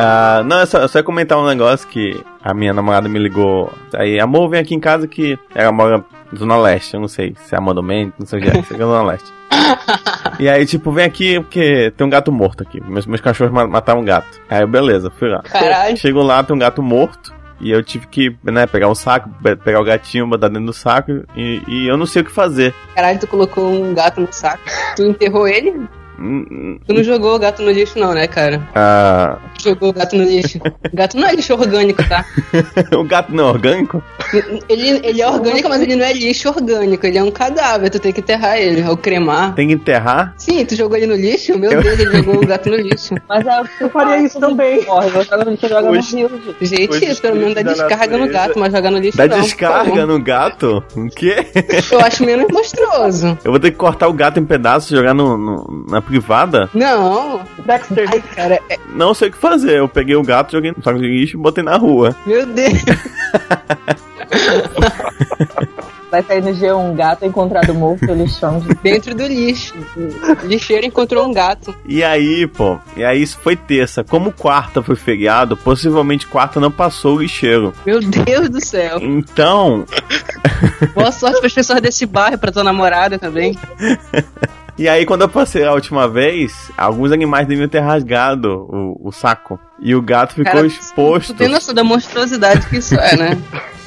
Ah, não, é só, só ia comentar um negócio que a minha namorada me ligou. Aí, amor, vem aqui em casa que ela mora na Zona Leste. Eu não sei se é a Monumento, não sei o que é, sei que é Zona Leste. E aí, tipo, vem aqui porque tem um gato morto aqui. Meus, meus cachorros ma- mataram um gato. Aí, eu, beleza, fui lá. Caralho. Chego lá, tem um gato morto. E eu tive que, né, pegar um saco, pe- pegar o gatinho, botar dentro do saco. E, e eu não sei o que fazer. Caralho, tu colocou um gato no saco. Tu enterrou ele? Hum, hum, Tu não jogou o gato no lixo, não, né, cara? Ah, Jogou o gato no lixo. gato não é lixo orgânico, tá? o gato não é orgânico? Ele, ele é orgânico, mas ele não é lixo orgânico. Ele é um cadáver. Tu tem que enterrar ele, ou cremar. Tem que enterrar? Sim, tu jogou ele no lixo? Meu Deus, ele jogou o gato no lixo. Mas é, eu faria isso também. Morre, no lixo e jogar no rio, gente. Gente, Hoje isso pelo menos dá da descarga no gato, mas jogar no lixo Dá não. por descarga no gato? O quê? Eu acho menos monstruoso. Eu vou ter que cortar o gato em pedaços e jogar no, no- na privada? Não. Dexter. Ai, cara, é- Não sei o que fazer. Eu peguei o gato, joguei no saco de lixo e botei na rua. meu Deus. Vai sair no G1 um gato encontrado morto no lixão. Dentro do lixo. O lixeiro encontrou um gato. E aí, pô, e aí isso foi terça. Como quarta foi feriado, possivelmente quarta não passou o lixeiro. Meu Deus do céu. Então, Boa sorte para as pessoas desse bairro, pra tua namorada também. e aí quando eu passei a última vez, alguns animais deviam ter rasgado o, o saco. E o gato ficou Cara, exposto. Tu tem noção da monstruosidade que isso é, né?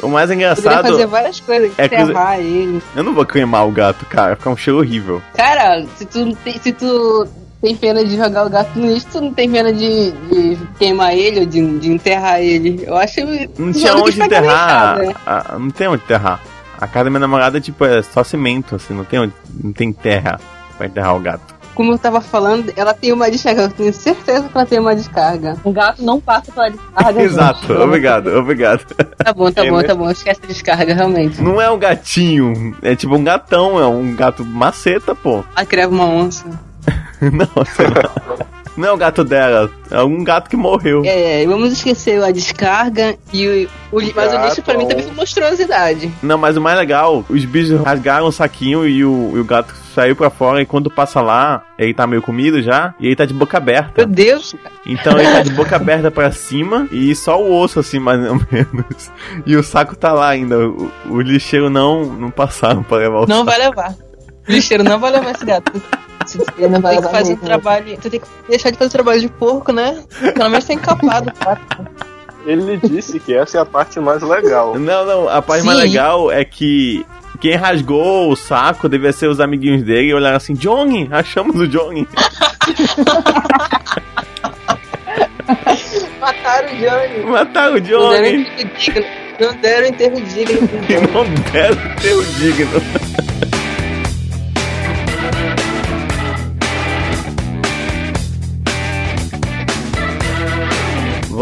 O mais Poderia engraçado, fazer várias coisas, é que- ele. eu não vou queimar o gato, cara, fica um cheiro horrível. Cara, se tu, se tu tem pena de jogar o gato no lixo, tu não tem pena de, de queimar ele ou de, de enterrar ele. Eu acho. Não tinha onde estragar enterrar. casa, né? Ah, não tem onde enterrar. A casa da minha namorada, tipo, é só cimento, assim, não tem onde, não tem terra pra enterrar o gato. Como eu tava falando, ela tem uma descarga. Eu tenho certeza que ela tem uma descarga. Um gato não passa pela descarga. gente. Exato, obrigado, obrigado. Tá bom, tá É bom, mesmo? tá bom. Esquece a descarga, realmente. Não é um gatinho, é tipo um gatão, é um gato maceta, pô. Ela criava uma onça. Não, sei lá. Não é o gato dela, é um gato que morreu. É, vamos esquecer a descarga e o, o Mas o Gato, lixo pra mim também foi monstruosidade. Não, mas o mais legal, os bichos rasgaram o saquinho e o, e o gato saiu pra fora e quando passa lá, ele tá meio comido já, e ele tá de boca aberta. Meu Deus, cara. Então ele tá de boca aberta pra cima e só o osso, assim, mais ou menos. E o saco tá lá ainda. O, o lixeiro não, não passaram pra levar o Não vai levar. O lixeiro não vai levar esse gato. Vai tem que fazer um trabalho. Tu tem que deixar de fazer trabalho de porco, né? Pelo menos tem encapado. Ele disse que essa é a parte mais legal. Não, não, a parte mais Sim. legal é que quem rasgou o saco devia ser os amiguinhos dele e olharam assim, Johnny, achamos o Johnny. Mataram o Johnny. Mataram o Não deram Johnny. enterro digno. Não deram enterro digno. Johnny. não deram ter o digno.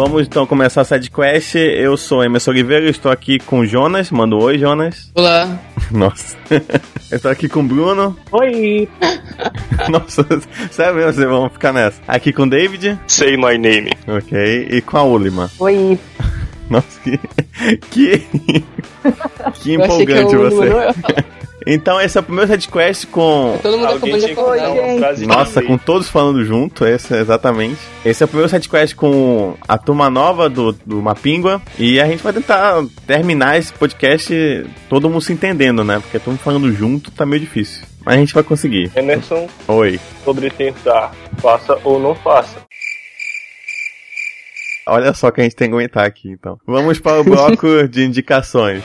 Vamos então começar a sidequest. Eu sou Emerson Oliveira, estou aqui com o Jonas. Manda um oi, Jonas. Olá. Nossa. Eu estou aqui com o Bruno. Oi! Nossa, sério mesmo, vocês vão ficar nessa. Aqui com o David. Say my name. Ok. E com a Ulima. Oi! Nossa, que. Que, que que empolgante eu- você. Então, esse é o primeiro sidequest com. Todo mundo Alguém acabou de tinha que acordar. dar uma frase Nossa, com todos falando junto, esse exatamente. Esse é o primeiro sidequest com a turma nova do, do Mapingua. E a gente vai tentar terminar esse podcast todo mundo se entendendo, né? Porque todo mundo falando junto tá meio difícil. Mas a gente vai conseguir. Emerson, Oi. sobre tentar, faça ou não faça. Olha só que a gente tem que aguentar aqui, então. Vamos para o bloco de indicações.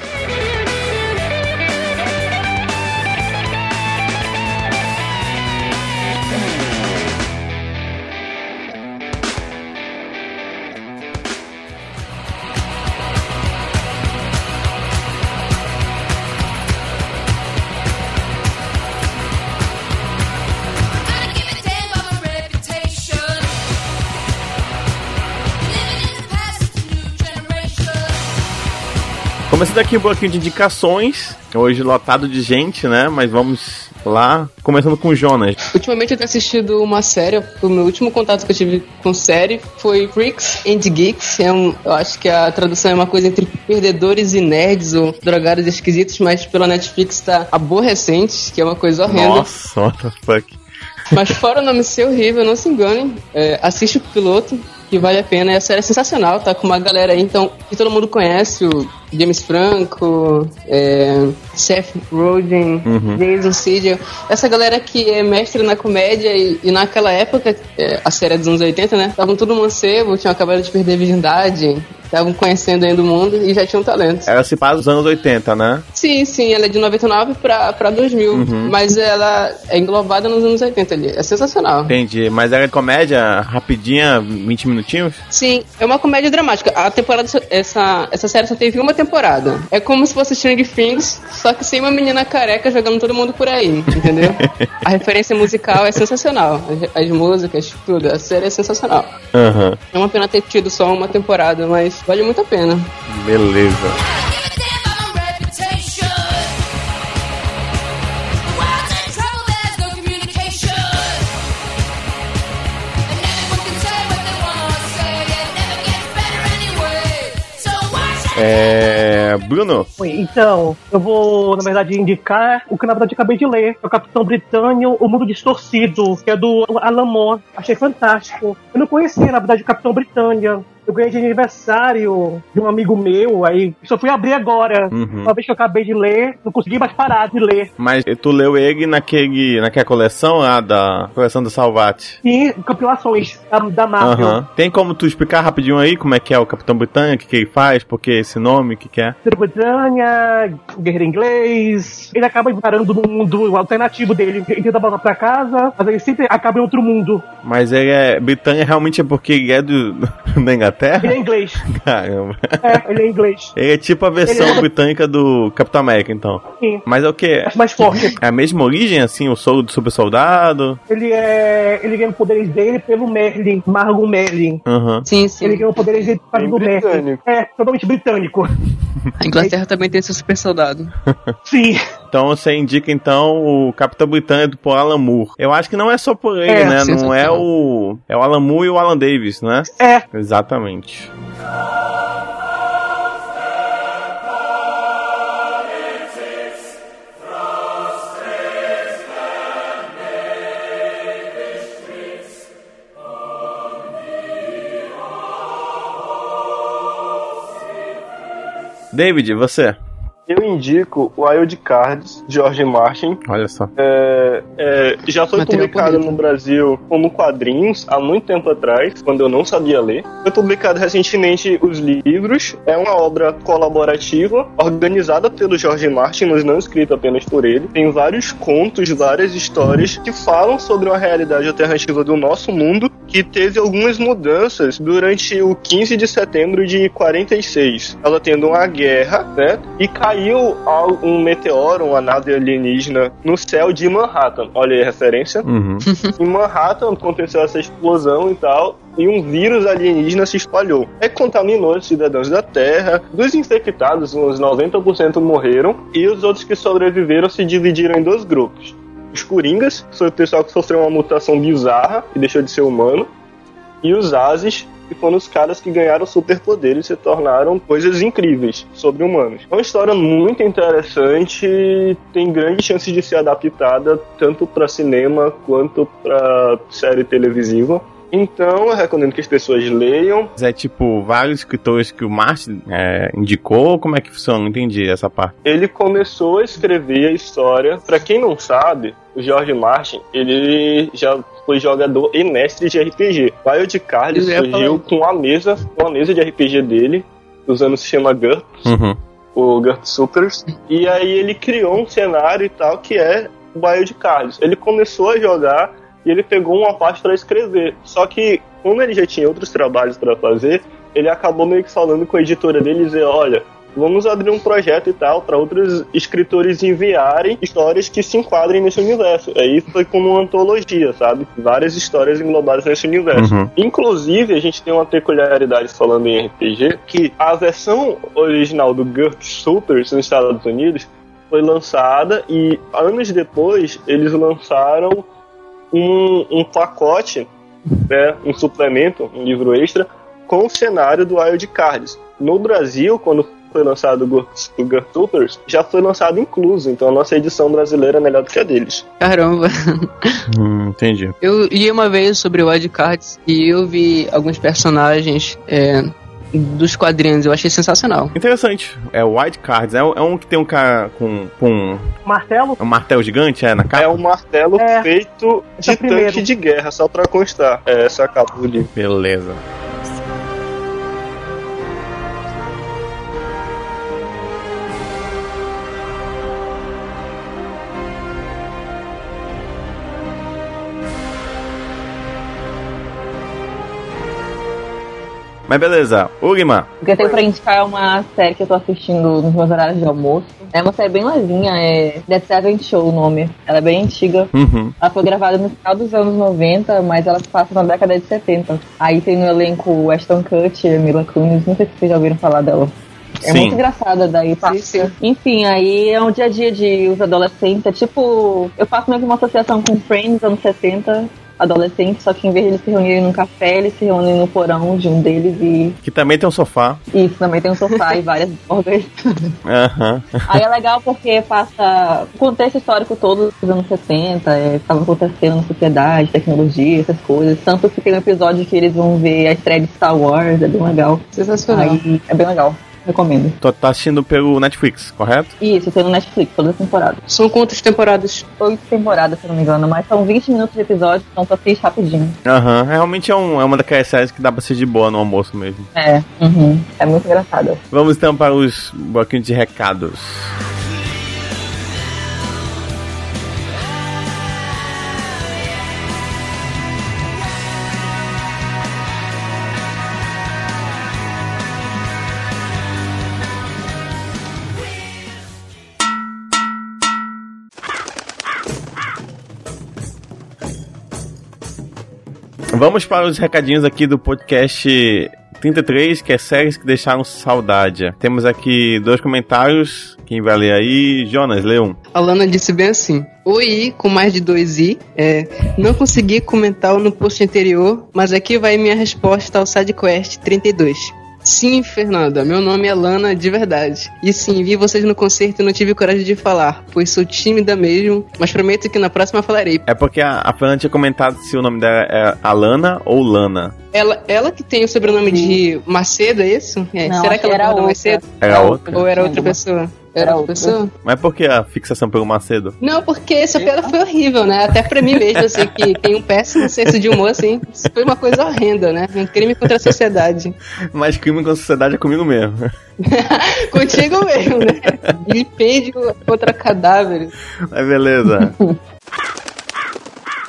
Começando aqui um bloquinho de indicações. Hoje lotado de gente, né? Mas vamos lá. Começando com o Jonas. Ultimamente eu tenho assistido uma série, o meu último contato que eu tive com série foi Freaks and Geeks. É um, eu acho que a tradução é uma coisa entre perdedores e nerds ou drogados esquisitos, mas pela Netflix tá aborrecente, que é uma coisa horrenda. Nossa, what the fuck. Mas fora o nome ser horrível, não se enganem. É, assiste o piloto. Que vale a pena. E a série é sensacional, tá com uma galera aí, então, que todo mundo conhece, o James Franco, é, Seth Rogen, Uhum. Jason Segel. Essa galera que é mestre na comédia e, e naquela época, é, a série é dos anos 80, né? Estavam tudo mancebo, tinham acabado de perder a virgindade, estavam conhecendo ainda o mundo e já tinham talento. Ela se passa dos anos 80, né? Sim, sim, ela é de 99 pra, pra 2000, Uhum. mas ela é englobada nos anos 80 ali. É sensacional. Entendi. Mas ela é comédia rapidinha, 20 minutinhos? Sim, é uma comédia dramática. A temporada, essa, essa série só teve uma temporada. É como se fosse Stranger Things, só que sem uma menina careca jogando todo mundo por aí, entendeu? a referência musical é sensacional. As, as músicas, tudo. A série é sensacional. Aham. É uma pena ter tido só uma temporada, mas vale muito a pena. Beleza. É. Bruno, Oi, Então, eu vou, na verdade, indicar o que na verdade acabei de ler. É o Capitão Britânico, O Mundo Distorcido, que é do Alan Moore. Achei fantástico. Eu não conhecia, na verdade, o Capitão Britânia. Eu ganhei de aniversário de um amigo meu, aí só fui abrir agora. Uhum. Uma vez que eu acabei de ler, não consegui mais parar de ler. mas tu leu ele naquele, naquela coleção lá da coleção do Salvati? E compilações da, da Marvel. Aham. Tem como tu explicar rapidinho aí como é que é o Capitão Britânia, o que, que ele faz, por que esse nome, o que, que é? Grã-Bretanha, guerreiro inglês. Ele acaba parando no mundo alternativo dele. Ele tenta voltar pra casa, mas ele sempre acaba em outro mundo. Mas ele é. Britânia realmente é porque ele é do, da Inglaterra? Ele é inglês. Caramba. É, ele é inglês. Ele é tipo a versão é- britânica do Capitão América, então. Sim. Mas é o que? Acho mais forte. É a mesma origem, assim, o sou do super soldado? Ele é. Ele ganha os poderes dele pelo Merlin, Margon Merlin. Aham. Sim, sim. Ele ganhou poderes dele por causa Bem do Merlin. britânico. É, totalmente britânico. A Inglaterra também tem seu super soldado. Sim. Então você indica então o Capitão Britânico por Alan Moore. Eu acho que não é só por ele, É, né? Não é o. É o Alan Moore e o Alan Davis, né? É. Exatamente. David, você? Eu indico o Wild Cards, George Martin. Olha só. É, é, já foi Material publicado no Brasil como quadrinhos há muito tempo atrás, quando eu não sabia ler. Foi publicado recentemente os livros. É uma obra colaborativa, organizada pelo George Martin, mas não escrita apenas por ele. Tem vários contos, várias histórias que falam sobre uma realidade alternativa do nosso mundo que teve algumas mudanças durante o 15 de setembro de 46. Ela tendo uma guerra, né? E caiu um meteoro, uma nave alienígena no céu de Manhattan. Olha aí a referência. Uhum. Em Manhattan aconteceu essa explosão e tal. E um vírus alienígena se espalhou. É contaminou os cidadãos da Terra. Dos infectados, uns 90% morreram. E os outros que sobreviveram se dividiram em dois grupos. Os Coringas, foi o pessoal que sofreu uma mutação bizarra e deixou de ser humano. E os Ases, que foram os caras que ganharam superpoderes e se tornaram coisas incríveis, sobre-humanos. É uma história muito interessante, tem grande chance de ser adaptada tanto para cinema quanto para série televisiva. Então, eu recomendo que as pessoas leiam. É tipo vários escritores que o Martin é, indicou? Como é que funciona? Não entendi essa parte. Ele começou a escrever a história. Para quem não sabe, o George Martin, ele já foi jogador e mestre de RPG. O Wild ia surgiu com a mesa, com a mesa de RPG dele, anos se chama GURPS. Uhum. o Gurt Supers. E aí ele criou um cenário e tal que é o Wild Cards. Ele começou a jogar e ele pegou uma parte para escrever. Só que, como ele já tinha outros trabalhos para fazer, ele acabou meio que falando com a editora dele e dizer, olha, vamos abrir um projeto e tal para outros escritores enviarem histórias que se enquadrem nesse universo. Aí foi como uma antologia, sabe? Várias histórias englobadas nesse universo. Uhum. Inclusive, a gente tem uma peculiaridade falando em RPG, que a versão original do GURP Supers nos Estados Unidos foi lançada e anos depois eles lançaram um, um pacote, né, um suplemento, um livro extra, com o cenário do Wild Cards. No Brasil, quando foi lançado o Gurtupers, já foi lançado incluso, então a nossa edição brasileira é melhor do que a deles. Caramba. Hum, entendi. Eu li uma vez sobre o Wildcards e eu vi alguns personagens é, dos quadrinhos. Eu achei sensacional. Interessante. É o White Cards. É, é um que tem um cara com, com um, Martelo? um martelo gigante, é, na capa? É um martelo É. feito Esse é de primeiro. tanque de guerra, só pra constar. É essa a capa do livro. Beleza. Mas beleza, Ugma. O que eu tenho pra indicar é uma série que eu tô assistindo nos meus horários de almoço. É uma série bem levinha, é The Seven Show o nome. Ela é bem antiga. Uhum. Ela foi gravada no final dos anos 90, mas ela se passa na década de 70. Aí tem no elenco o Ashton Kutcher, Mila Kunis, não sei se vocês já ouviram falar dela. É Sim. muito engraçada daí, sim. Enfim, aí é um dia a dia de os adolescentes. É tipo, eu faço meio que uma associação com Friends anos 70, adolescentes, só que em vez de eles se reunirem num café, eles se reúnem no porão de um deles e Que também tem um sofá. isso, também tem um sofá e várias bordas. Aham. Aí é legal porque passa o contexto histórico todo dos anos 70, é, estava acontecendo na sociedade, tecnologia, essas coisas. Tanto que tem um episódio que eles vão ver a estreia de Star Wars, é bem legal. Sensacional. Aí é bem legal, recomendo. Tu tá assistindo pelo Netflix, correto? Isso, no Netflix, toda a temporada. São quantas temporadas? Oito temporadas, se eu não me engano, mas são 20 minutos de episódio, então tu assiste rapidinho. Aham. Realmente é, um, é uma daquelas séries que dá pra ser de boa no almoço mesmo. É, uhum. é muito engraçada. Vamos então para os bloquinhos de recados. Vamos para os recadinhos aqui do podcast 33, que é séries que deixaram saudade. Temos aqui dois comentários. Quem vai ler aí? Jonas, lê um. A Lana disse bem assim: Oi, com mais de dois i. É, não consegui comentar no post anterior, mas aqui vai minha resposta ao SideQuest 32. Sim, Fernanda, meu nome é Lana de verdade. E sim, vi vocês no concerto e não tive coragem de falar, pois sou tímida mesmo, mas prometo que na próxima falarei. É porque a, a Fernanda tinha comentado se o nome dela é Alana ou Lana. Ela, ela que tem o sobrenome de Macedo, é isso? É, Não, será que ela era outra. Macedo? Era outra? Ou era outra pessoa? Era outra pessoa? Mas por que a fixação pelo Macedo? Não, porque essa piada foi horrível, né? Até pra mim mesmo, assim, que tem um péssimo senso de humor, assim. Isso foi uma coisa horrenda, né? Um crime contra a sociedade. Mas crime com a sociedade é comigo mesmo. Contigo mesmo, né? Vilipêndio contra cadáveres. Mas beleza.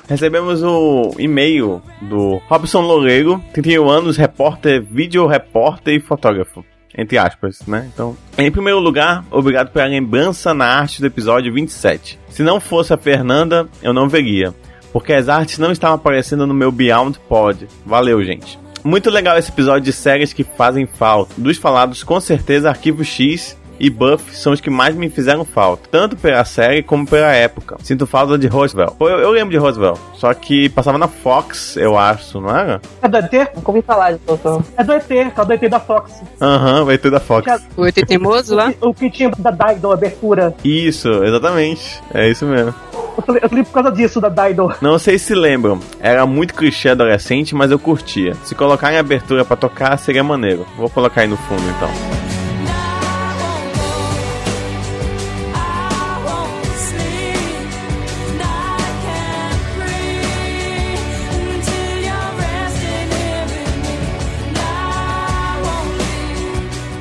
Recebemos o e-mail do Robson Loureiro, 31 anos, repórter, vídeo repórter e fotógrafo. Entre aspas, né? Então, em primeiro lugar, obrigado pela lembrança na arte do episódio 27. Se não fosse a Fernanda, eu não veria, porque as artes não estavam aparecendo no meu Beyond Pod. Valeu, gente. Muito legal esse episódio de séries que fazem falta. Dos falados, com certeza, Arquivo X e Buff são os que mais me fizeram falta, tanto pela série como pela época. Sinto falta de Roosevelt. Eu, eu lembro de Roosevelt, só que passava na Fox, eu acho, não era? É do ET? Nunca ouvi falar de doutor. É do ET, é do ET da Fox. Aham, vai ter da Fox. O ET teimoso lá? O que tinha da Dido, a abertura. Isso, exatamente. É isso mesmo. Eu falei, eu falei por causa disso, da Dido. Não sei se lembram, era muito clichê adolescente, mas eu curtia. Se colocar em abertura pra tocar, seria maneiro. Vou colocar aí no fundo então.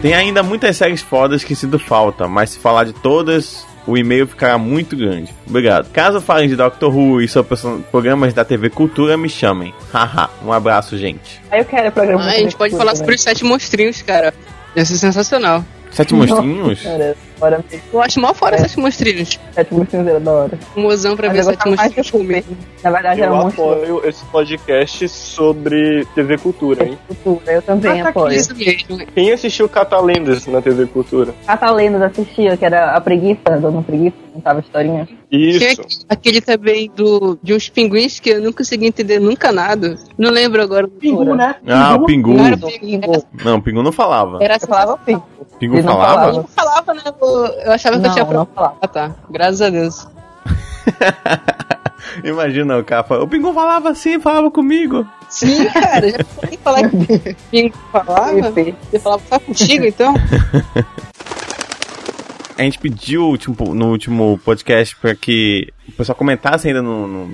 Tem ainda muitas séries fodas que sinto falta, mas se falar de todas, o e-mail ficará muito grande. Obrigado. Caso falem de Doctor Who e sobre programas da TV Cultura, me chamem. Haha, um abraço, gente. Aí eu quero programa. Ah, a gente pode falar sobre os sete monstrinhos, cara. Ia ser sensacional. Sete monstrinhos? Cara, bora mesmo. Eu acho mal fora sete monstrinhos. Sete monstrinhos era da hora. Um mozão pra Mas ver eu sete monstrinhos comer. Na verdade, era Eu um monstro apoio esse podcast sobre TV Cultura, hein? de cultura. Eu também Ah, apoio. Isso mesmo. Quem assistiu Catalendas na TV Cultura? Catalendas assistia, que era a preguiça, a Dona Preguiça. Contava historinha. Tinha Isso. aquele também do, de uns pinguins que eu não consegui entender nunca nada. Não lembro agora. Pingu, né? Ah, o Pingu. Não era Pingu. Não, o Pingu não falava. Era Eu falava Pingu. Pingu ele não falava? Eu falava, né? Eu, eu achava que eu Não, tinha não prova. falava. Ah, tá. Graças a Deus. Imagina o cara falando, o Pingu falava assim, falava comigo. Sim, cara. Já consegui falar que pingo falava. Você falava só contigo, então? A gente pediu último, no último podcast para que o pessoal comentasse ainda no, no,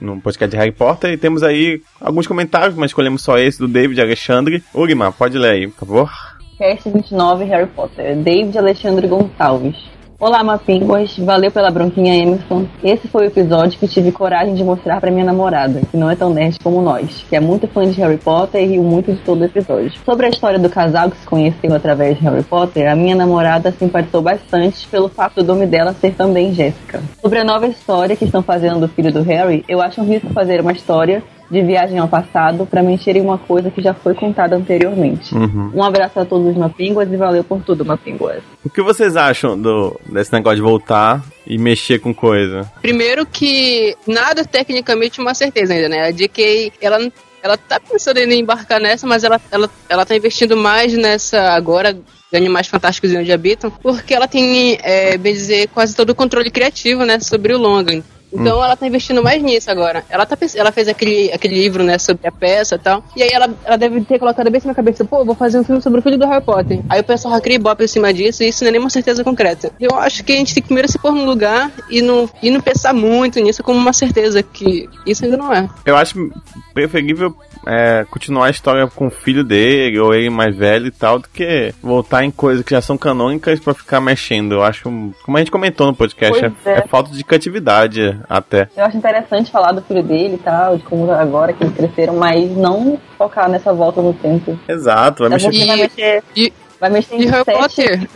no podcast de Harry Potter e temos aí alguns comentários, mas escolhemos só esse do David Alexandre. Ugma, pode ler aí, por favor. Cast 29 Harry Potter. David Alexandre Gonçalves. Olá, Mapinguas. Valeu pela bronquinha, Emerson. Esse foi o episódio que tive coragem de mostrar pra minha namorada, que não é tão nerd como nós, que é muito fã de Harry Potter e riu muito de todo o episódio. Sobre a história do casal que se conheceu através de Harry Potter, a minha namorada simpatizou bastante pelo fato do nome dela ser também Jéssica. Sobre a nova história que estão fazendo do filho do Harry, eu acho um risco fazer uma história de viagem ao passado para mexer em uma coisa que já foi contada anteriormente. Uhum. Um abraço a todos os Mapinguas e valeu por tudo, Mapinguas. O que vocês acham do, desse negócio de voltar e mexer com coisa? Primeiro que nada tecnicamente é uma certeza ainda, né? A JK, ela, ela tá pensando em embarcar nessa, mas ela, ela, ela tá investindo mais nessa agora de Animais Fantásticos e Onde Habitam, porque ela tem, é, bem dizer, quase todo o controle criativo, né, sobre o longa. Então ela tá investindo mais nisso agora. Ela, tá, ela fez aquele, aquele livro, né, sobre a peça e tal. E aí ela, ela deve ter colocado bem na cabeça, pô, vou fazer um filme sobre o filho do Harry Potter. Aí o pessoal cria ibope em cima disso e isso não é nenhuma certeza concreta. Eu acho que a gente tem que primeiro se pôr no lugar e não, e não pensar muito nisso como uma certeza, que isso ainda não é. Eu acho preferível é, continuar a história com o filho dele, ou ele mais velho e tal, do que voltar em coisas que já são canônicas pra ficar mexendo. Eu acho, como a gente comentou no podcast, é, é. é falta de criatividade até. Eu acho interessante falar do filho dele e tal, de como agora que eles cresceram, mas não focar nessa volta no tempo. Exato, vai É mexer porque vai mexer, E, vai mexer e em Harry Potter?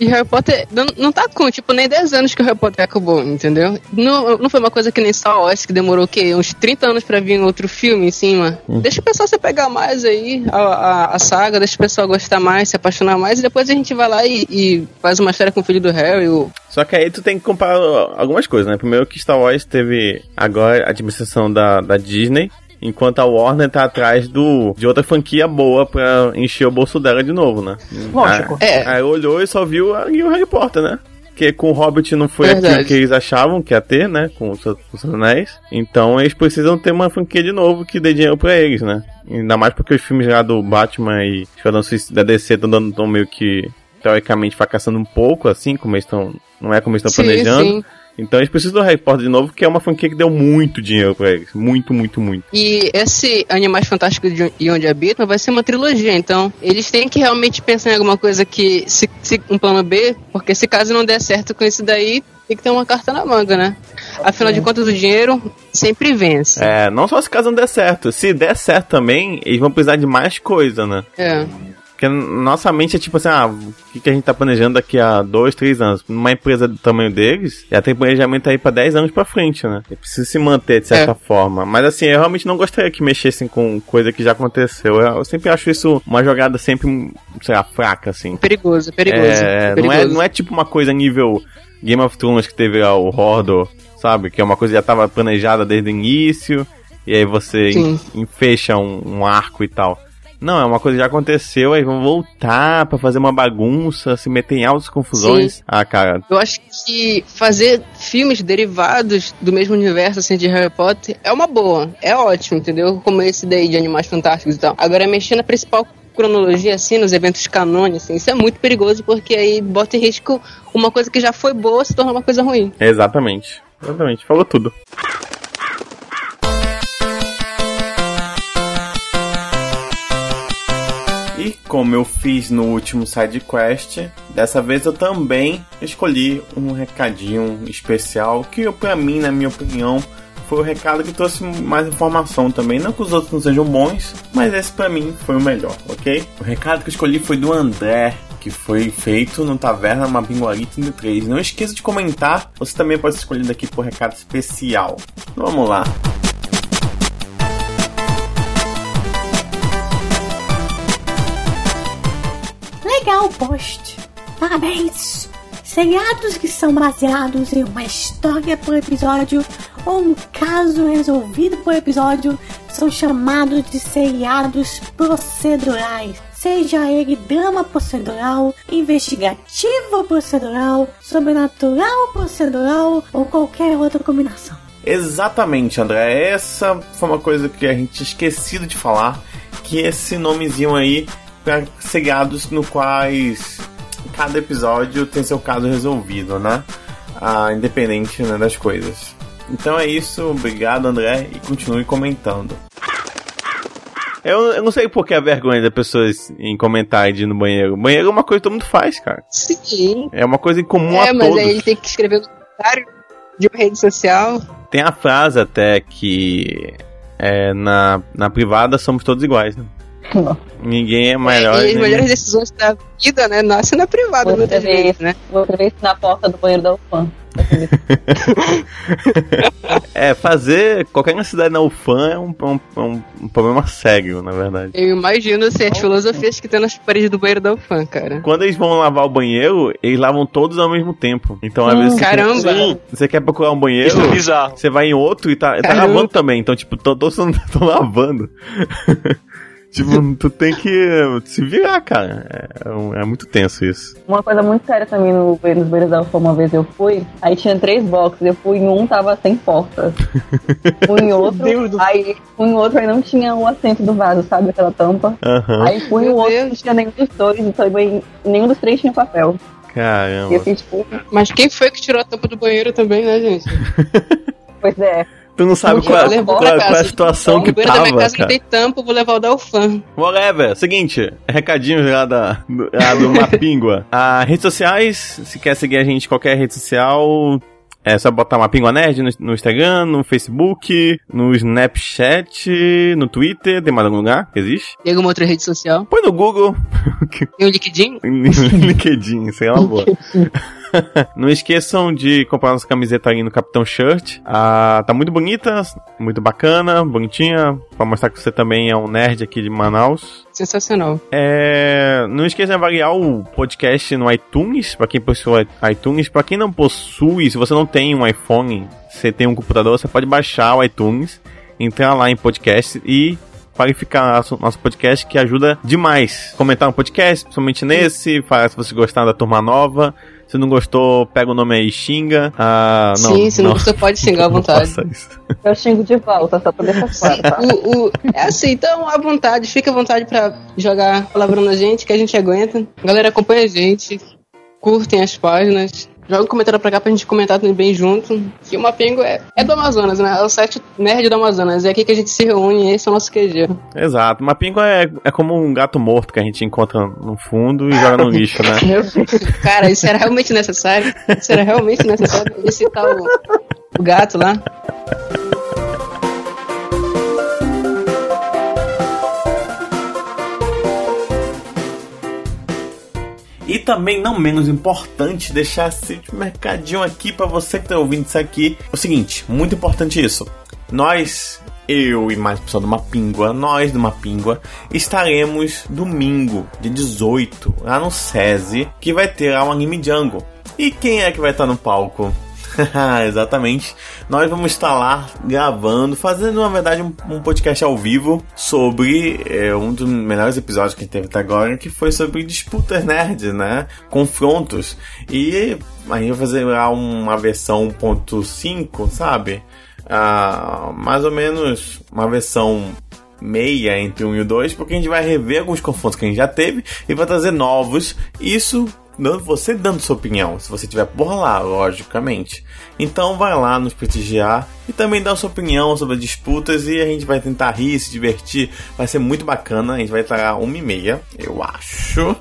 e Harry Potter não, não tá com, tipo, nem 10 anos que o Harry Potter acabou, entendeu? Não, não foi uma coisa que nem Star Wars, que demorou o quê? Uns 30 anos pra vir outro filme em cima. Deixa o pessoal se pegar mais aí, a, a, a saga, deixa o pessoal gostar mais, se apaixonar mais, e depois a gente vai lá e, e faz uma história com o filho do Harry, o, Só que aí tu tem que comparar algumas coisas, né? Primeiro que Star Wars teve agora a administração da, da Disney, enquanto a Warner tá atrás do, de outra franquia boa pra encher o bolso dela de novo, né? Lógico. Aí, É. aí olhou e só viu a- e o Harry Potter, né? Porque com o Hobbit não foi Verdade. aquilo que eles achavam que ia ter, né? Com os, com os anéis. Então eles precisam ter uma franquia de novo que dê dinheiro pra eles, né? Ainda mais porque os filmes lá do Batman e Esquadrão Suicida da DC estão dando tão meio que teoricamente fracassando um pouco, assim, como eles estão. Não é como eles estão planejando. sim. Então eles precisam do Harry Potter de novo, que é uma franquia que deu muito dinheiro pra eles. Muito, muito, muito. E esse Animais Fantásticos de- e Onde Habitam vai ser uma trilogia, então eles têm que realmente pensar em alguma coisa que. Se, se- um plano B, porque se caso não der certo com isso daí, tem que ter uma carta na manga, né? Afinal de contas, o dinheiro sempre vence. É, não só se caso não der certo. Se der certo também, eles vão precisar de mais coisa, né? É. Porque nossa mente é tipo assim, ah, o que, que a gente tá planejando daqui a dois, três anos? Numa empresa do tamanho deles, já tem planejamento aí pra 10 anos pra frente, né? E precisa se manter de certa É. forma. Mas assim, eu realmente não gostaria que mexessem com coisa que já aconteceu. Eu, eu sempre acho isso uma jogada sempre, sei lá, fraca, assim. Perigoso, perigoso. É, não, é, perigoso. não é tipo uma coisa nível Game of Thrones que teve o Hordor, sabe? Que é uma coisa que já tava planejada desde o início, e aí você enfecha um, um arco e tal. Não, é uma coisa que já aconteceu, aí vão voltar pra fazer uma bagunça, se meter em altas confusões. Sim. Ah, cara, Eu acho que fazer filmes derivados do mesmo universo, assim, de Harry Potter é uma boa. É ótimo, entendeu? Como esse daí de Animais Fantásticos e tal. Agora, mexer na principal cronologia, assim, nos eventos canônicos, assim, isso é muito perigoso, porque aí bota em risco uma coisa que já foi boa se tornar uma coisa ruim. exatamente. Exatamente, falou tudo. Como eu fiz no último side quest, dessa vez eu também escolhi um recadinho especial que pra mim, na minha opinião, foi o recado que trouxe mais informação também. Não que os outros não sejam bons, mas esse pra mim foi o melhor, ok? O recado que eu escolhi foi do André, que foi feito no Taverna Mabinguari 33. Não esqueça de comentar, você também pode ser escolhido aqui por recado especial. Vamos lá. Legal o post. Parabéns. Seriados que são baseados em uma história por episódio ou um caso resolvido por episódio são chamados de seriados procedurais. Seja ele drama procedural, investigativo procedural, sobrenatural procedural ou qualquer outra combinação. Exatamente, André. Essa foi uma coisa que a gente tinha esquecido de falar, que esse nomezinho aí seriados no quais cada episódio tem seu caso resolvido, né? Ah, independente né, das coisas. Então é isso, obrigado André e continue comentando. Eu, eu não sei por que a vergonha das pessoas em comentar de ir no banheiro. Banheiro é uma coisa que todo mundo faz, cara. Sim. É uma coisa em comum É, a mas todos. aí ele tem que escrever no comentário de uma rede social. Tem a frase até que é, na, na privada somos todos iguais, né? Ninguém é melhor. e as melhores decisões da vida, né, nascem na privada Vou muitas escrever, vezes, né? vou escrever isso na porta do banheiro da UFAM. É, fazer qualquer necessidade na UFAM é um, um, um- um problema sério, na verdade. Eu imagino assim, as filosofias que tem nas paredes do banheiro da UFAM, cara. Quando eles vão lavar o banheiro, eles lavam todos ao mesmo tempo. Então, às vezes, você quer- Caramba! Você quer procurar um banheiro, isso é bizarro. você vai em outro e tá, tá Caramba. lavando também. Então, tipo, to- todos estão lavando. Tipo, tu tem que se virar, cara. É, é muito tenso isso. Uma coisa muito séria também no banheiro, nos banheiros da UFAM, uma vez eu fui, aí tinha três boxes, eu fui em um, tava sem porta. Fui em outro, aí fui em outro, aí não tinha o assento do vaso, sabe, aquela tampa. Aham. Aí fui em Meu outro, Deus. não tinha nenhum dos dois, então nenhum dos três tinha papel. E eu Caramba. fiquei tipo, Mas quem foi que tirou a tampa do banheiro também, né, gente? pois é, Tu não sabe qual, tinha qual, qual é a casa. situação o que banheiro da minha tava, casa cara. não tem tampa, vou levar o da UFAM. Whatever. Seguinte, recadinho já da, do, ah, do Mapingua. Ah, redes sociais, se quer seguir a gente em qualquer rede social, é só botar Mapingua Nerd no, no Instagram, no Facebook, no Snapchat, no Twitter, tem mais algum lugar que existe? Tem alguma outra rede social? Põe no Google, Tem o LinkedIn? LinkedIn, sei lá, boa. Não esqueçam de comprar nossa camiseta ali no Capitão Shirt. Ah, tá muito bonita, muito bacana, bonitinha, pra mostrar que você também é um nerd aqui de Manaus. Sensacional. É, não esqueça de avaliar o podcast no iTunes, para quem possui iTunes. Para quem não possui, se você não tem um iPhone, você tem um computador, você pode baixar o iTunes, entrar lá em podcast e qualificar nosso, podcast, que ajuda demais. Comentar um podcast, principalmente nesse, se você gostar da turma nova. Se não gostou, pega o nome aí e xinga. Ah, não, Sim, se não, você pode xingar à não vontade. eu xingo de volta, só pra deixar claro, tá? O, o- é assim, então à vontade, fica à vontade pra jogar palavrão na gente, que a gente aguenta. Galera, acompanha a gente, curtem as páginas, joga um comentário pra cá pra gente comentar também bem junto. Que o Mapingo é, é do Amazonas, né? É o site nerd do Amazonas. É aqui que a gente se reúne e esse é o nosso QG. Exato. Mapingo é, é como um gato morto que a gente encontra no fundo e joga no lixo, né? Cara, isso era realmente necessário? Isso era realmente necessário? De citar o, o gato lá? E também, não menos importante, deixar esse mercadinho aqui pra você que tá ouvindo isso aqui. O seguinte, muito importante isso. Nós, eu e mais pessoal do Mapingua, nós do Mapingua, estaremos domingo, dia 18, lá no SESI, que vai ter lá um Anime Jungle. E quem é que vai estar no palco? Exatamente. Nós vamos estar lá gravando, fazendo na verdade um, um podcast ao vivo sobre é, um dos melhores episódios que a gente teve até agora, que foi sobre disputas nerds, né? Confrontos. E a gente vai fazer lá uma versão 1.5, sabe? Ah, mais ou menos uma versão meia entre um e o dois, porque a gente vai rever alguns confrontos que a gente já teve e vai trazer novos. Isso você dando sua opinião, se você tiver por lá, logicamente. Então vai lá nos prestigiar e também dá sua opinião sobre as disputas e a gente vai tentar rir, se divertir. Vai ser muito bacana. A gente vai estar uma e meia, eu acho,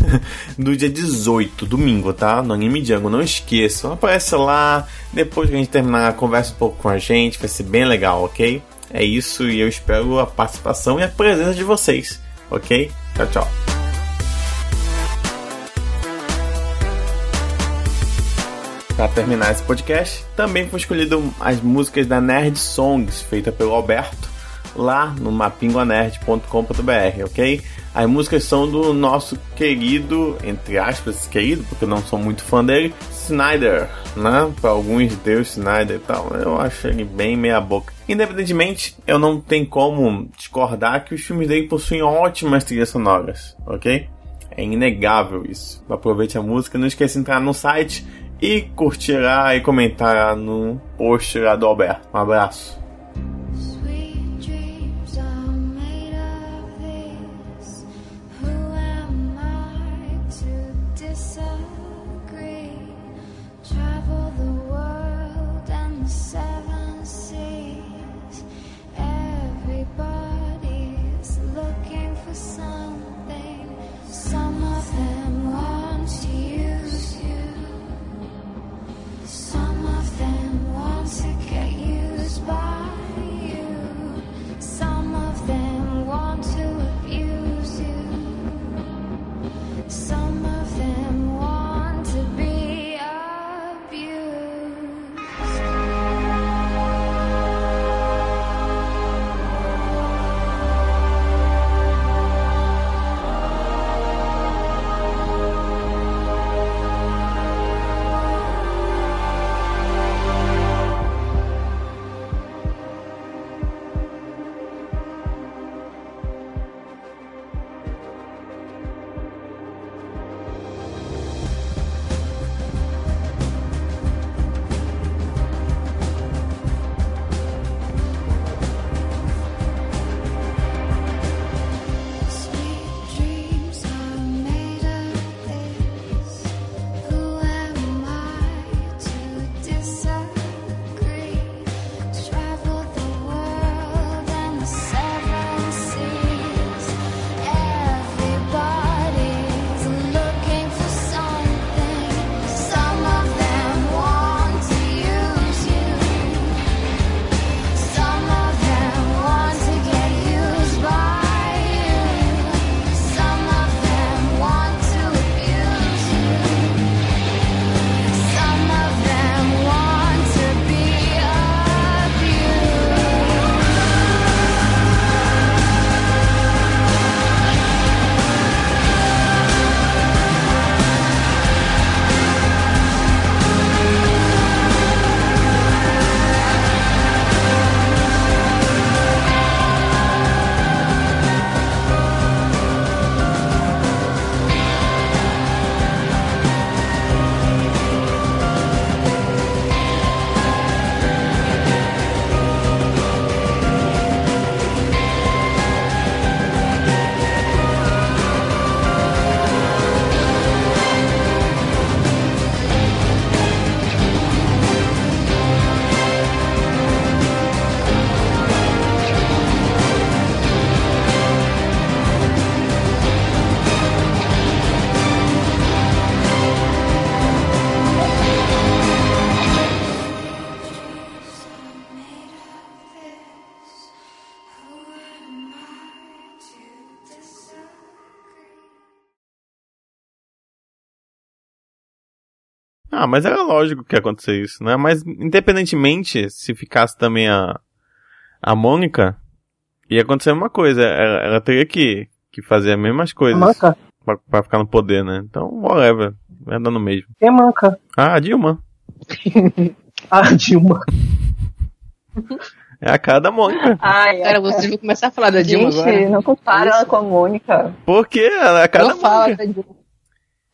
do dia 18, domingo, tá? No Anime Django. Não esqueçam, aparece lá. Depois que a gente terminar, conversa um pouco com a gente. Vai ser bem legal, ok? É isso e eu espero a participação e a presença de vocês, ok? Tchau, tchau. Para terminar esse podcast, também foi escolhido as músicas da Nerd Songs, feita pelo Alberto, lá no mapinguanerd.com.br, ok? As músicas são do nosso querido, entre aspas, querido, porque eu não sou muito fã dele, Snyder, né? Para alguns Deus Snyder e tal, eu acho ele bem meia boca. Independentemente, eu não tenho como discordar que os filmes dele possuem ótimas trilhas sonoras, ok? É inegável isso. Aproveite a música, não esqueça de entrar no site e curtir lá e comentar no post lá do Alberto. Um abraço. Ah, mas era lógico que ia acontecer isso, né? Mas independentemente, se ficasse também a, a Mônica, ia acontecer a mesma coisa. Ela, ela teria que, que fazer as mesmas coisas Manca? pra, pra ficar no poder, né? Então, whatever. Vai dando mesmo. Quem é manca? Ah, a Dilma. Ah, Dilma. É a cara da Mônica. Ai, Cara, vocês vão começar a falar da Dilma gente, agora. não compara ela com a Mônica. Por quê? Ela é a cara Não da fala Mônica. da Dilma.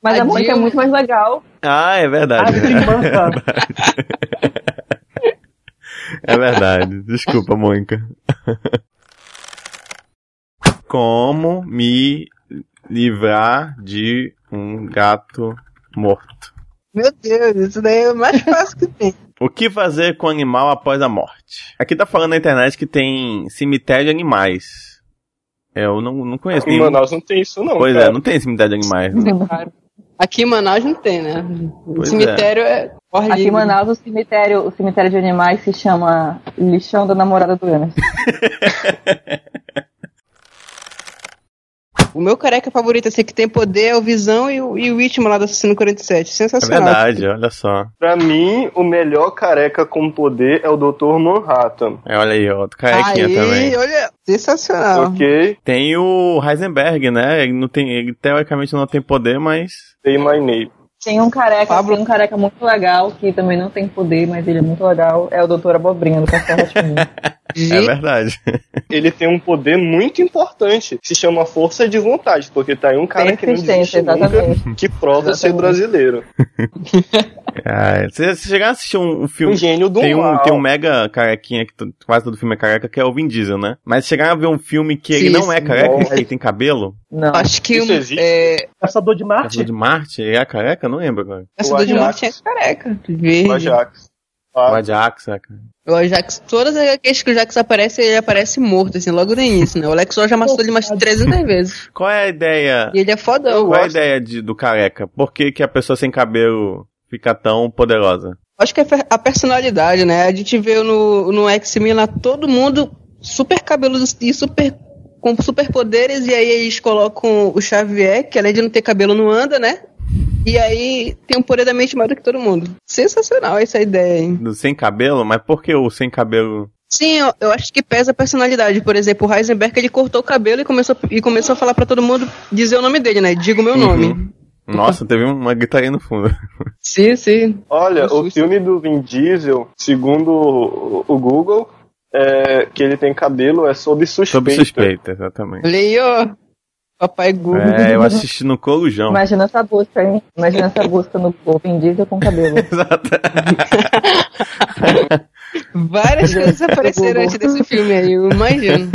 Mas A a, Mônica Dilma- é muito mais legal. Ah, é verdade. Ah, tem manca. É verdade. Desculpa, Mônica. Como me livrar de um gato morto? Meu Deus, isso daí é o mais fácil que tem. O que fazer com o animal após a morte? Aqui tá falando na internet que tem cemitério de animais. É, Eu não, não conheço Em nenhum. Manaus não tem isso, não. Pois cara. é, não tem cemitério de animais. né? Aqui em Manaus não tem, né? O Pois cemitério é. corre Aqui em. Manaus, o cemitério, o cemitério de animais se chama Lixão da Namorada do Emerson. O meu careca favorito, assim, que tem poder é o Visão e o, e o Último lá do Assassino 47. É Sensacional. verdade, olha só. Pra mim, o melhor careca com poder é o Dr. Manhattan. É, olha aí, ó, carequinha Aí, também. olha, sensacional. Ok? Tem o Heisenberg, né? Ele, não tem, ele teoricamente não tem poder, mas. Say my name. Tem um careca, Pablo. tem um careca muito legal, que também não tem poder, mas ele é muito legal. É o Doutor Abobrinha, do Castelo Rá-Tim-Bum. É verdade. Ele tem um poder muito importante. Se chama força de vontade, porque tá aí um cara que não desiste nunca, exatamente. que prova ser Exatamente. brasileiro. Ah, você, você chegar a assistir um, um filme. Um gênio do tem um, mal. tem um mega carequinha que quase todo filme é careca, que é o Vin Diesel, né? Mas chegar a ver um filme que ele Sim, não é careca, Bom. que ele tem cabelo, Não. Acho que Isso um, existe? é, Caçador de Marte? Caçador de Marte, é careca? Não lembro agora. Caçador de. Marte é careca. O Verde. Ajax. O Ah, Ajax, é, cara. O Ajax, todas as vezes que o Ajax aparece, ele aparece morto, assim, logo no início, né? O Alex já matou ele umas 300 vezes. Qual é a ideia? E ele é fodão. Qual é a ideia de, do careca? Por que, que a pessoa sem cabelo fica tão poderosa? Acho que é a personalidade, né? A gente vê no, no X-Men lá todo mundo super cabeludo e super com superpoderes, e aí eles colocam o Xavier, que além de não ter cabelo, não anda, né? E aí tem um poder da mente maior do que todo mundo. Sensacional essa ideia, hein? Do sem cabelo? Mas por que o sem cabelo? Sim, eu, eu acho que pesa a personalidade. Por exemplo, o Heisenberg ele cortou o cabelo e começou, e começou a falar pra todo mundo dizer o nome dele, né? Diga o meu nome. Uhum. Nossa, teve uma gritaria no fundo. Sim, sim. Olha, o filme do Vin Diesel, segundo o, o Google, é, que ele tem cabelo é sob suspeita. Sob suspeita, exatamente. Ó. Papai Google. É, eu assisti no Corujão. Imagina essa busca, hein? Imagina essa busca no Vin Diesel com cabelo. Exato. Várias coisas apareceram antes desse filme aí, eu imagino.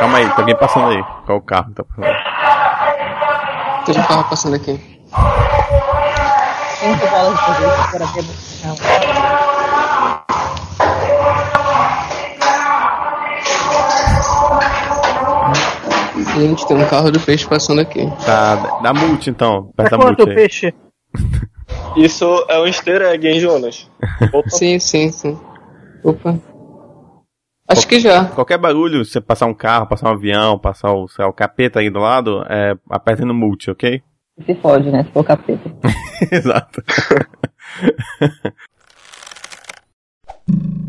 Calma aí, tem alguém passando aí. Qual o carro que tá passando? Tem um carro passando aqui. Cinco bolas de foguete para Gente, tem um carro do peixe passando aqui. Tá, dá multa então. Pra Aperta a quanto multa peixe? Isso é um easter egg, hein, Jonas? Opa, Sim, sim, sim. Opa. Acho que já. Qualquer barulho, você passar um carro, passar um avião, passar o, lá, o capeta aí do lado, é, aperta no multi, ok? Se fode, né? Se for capeta. Exato.